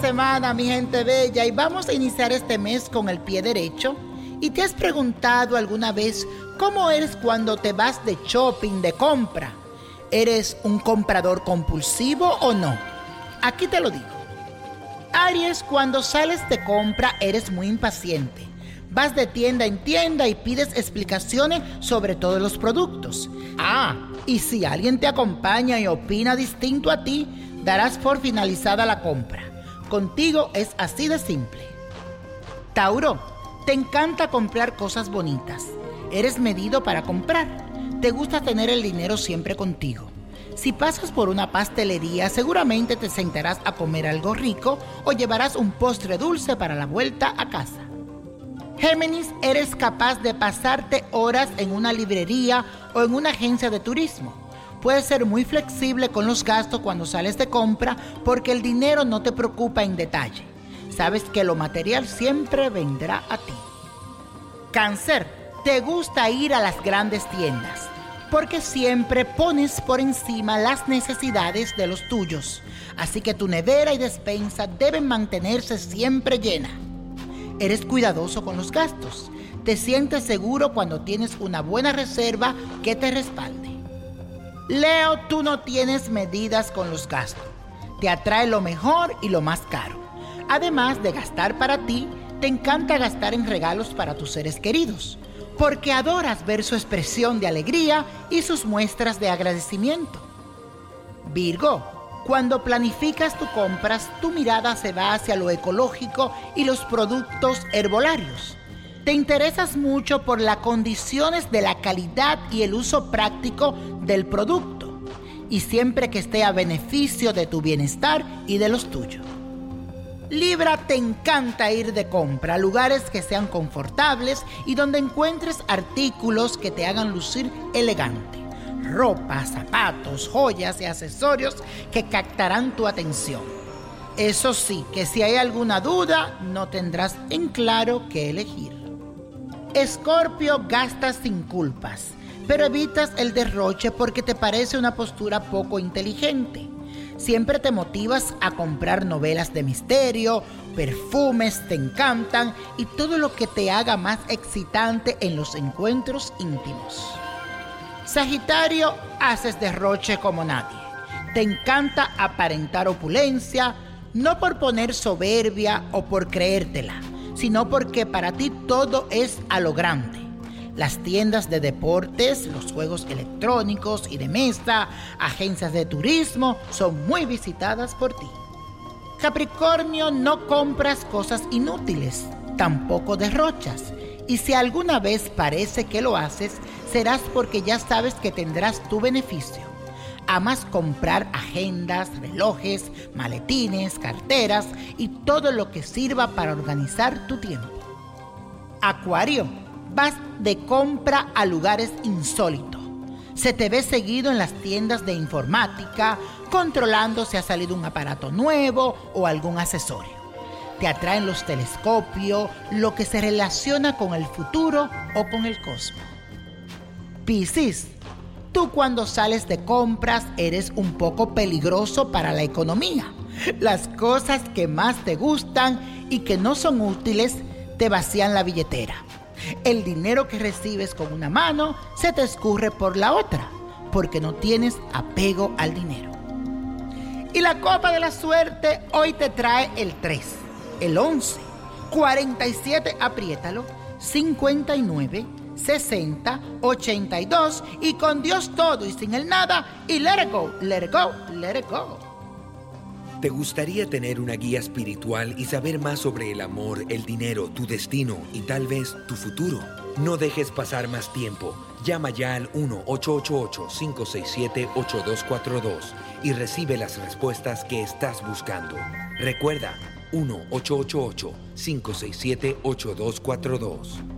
semana, mi gente bella, y vamos a iniciar este mes con el pie derecho. ¿Y te has preguntado alguna vez cómo eres cuando te vas de shopping, de compra? ¿Eres un comprador compulsivo o no? Aquí te lo digo. Aries, cuando sales de compra eres muy impaciente. Vas de tienda en tienda y pides explicaciones sobre todos los productos. Ah, y si alguien te acompaña y opina distinto a ti, darás por finalizada la compra. Contigo es así de simple. Tauro, te encanta comprar cosas bonitas. Eres medido para comprar. Te gusta tener el dinero siempre contigo. Si pasas por una pastelería, seguramente te sentarás a comer algo rico o llevarás un postre dulce para la vuelta a casa. Géminis, eres capaz de pasarte horas en una librería o en una agencia de turismo. Puedes ser muy flexible con los gastos cuando sales de compra porque el dinero no te preocupa en detalle. Sabes que lo material siempre vendrá a ti. Cáncer, te gusta ir a las grandes tiendas porque siempre pones por encima las necesidades de los tuyos. Así que tu nevera y despensa deben mantenerse siempre llena. Eres cuidadoso con los gastos. Te sientes seguro cuando tienes una buena reserva que te respalde. Leo, tú no tienes medidas con los gastos. Te atrae lo mejor y lo más caro. Además de gastar para ti, te encanta gastar en regalos para tus seres queridos porque adoras ver su expresión de alegría y sus muestras de agradecimiento. Virgo, cuando planificas tu compras, tu mirada se va hacia lo ecológico y los productos herbolarios. Te interesas mucho por las condiciones de la calidad y el uso práctico del producto, y siempre que esté a beneficio de tu bienestar y de los tuyos. Libra te encanta ir de compra a lugares que sean confortables y donde encuentres artículos que te hagan lucir elegante. Ropa, zapatos, joyas y accesorios que captarán tu atención. Eso sí, que si hay alguna duda, no tendrás en claro qué elegir. Escorpio gastas sin culpas, pero evitas el derroche porque te parece una postura poco inteligente. Siempre te motivas a comprar novelas de misterio, perfumes te encantan y todo lo que te haga más excitante en los encuentros íntimos. Sagitario, haces derroche como nadie. Te encanta aparentar opulencia, no por poner soberbia o por creértela, sino porque para ti todo es a lo grande las tiendas de deportes, los juegos electrónicos y de mesa, agencias de turismo son muy visitadas por ti. Capricornio, no compras cosas inútiles, tampoco derrochas. Y si alguna vez parece que lo haces, serás porque ya sabes que tendrás tu beneficio. Amas comprar agendas, relojes, maletines, carteras y todo lo que sirva para organizar tu tiempo. Acuario, vas de compra a lugares insólitos. Se te ve seguido en las tiendas de informática, controlando si ha salido un aparato nuevo o algún accesorio. Te atraen los telescopios, lo que se relaciona con el futuro o con el cosmos. Piscis, tú cuando sales de compras eres un poco peligroso para la economía. Las cosas que más te gustan y que no son útiles te vacían la billetera. El dinero que recibes con una mano se te escurre por la otra, porque no tienes apego al dinero. Y la copa de la suerte hoy te trae el 3, el 11, 47, apriétalo, 59, 60, 82 y con Dios todo y sin el nada y let it go, let it go, let it go. ¿Te gustaría tener una guía espiritual y saber más sobre el amor, el dinero, tu destino y tal vez tu futuro? No dejes pasar más tiempo. Llama ya al 1-888-567-8242 y recibe las respuestas que estás buscando. Recuerda, 1-888-567-8242.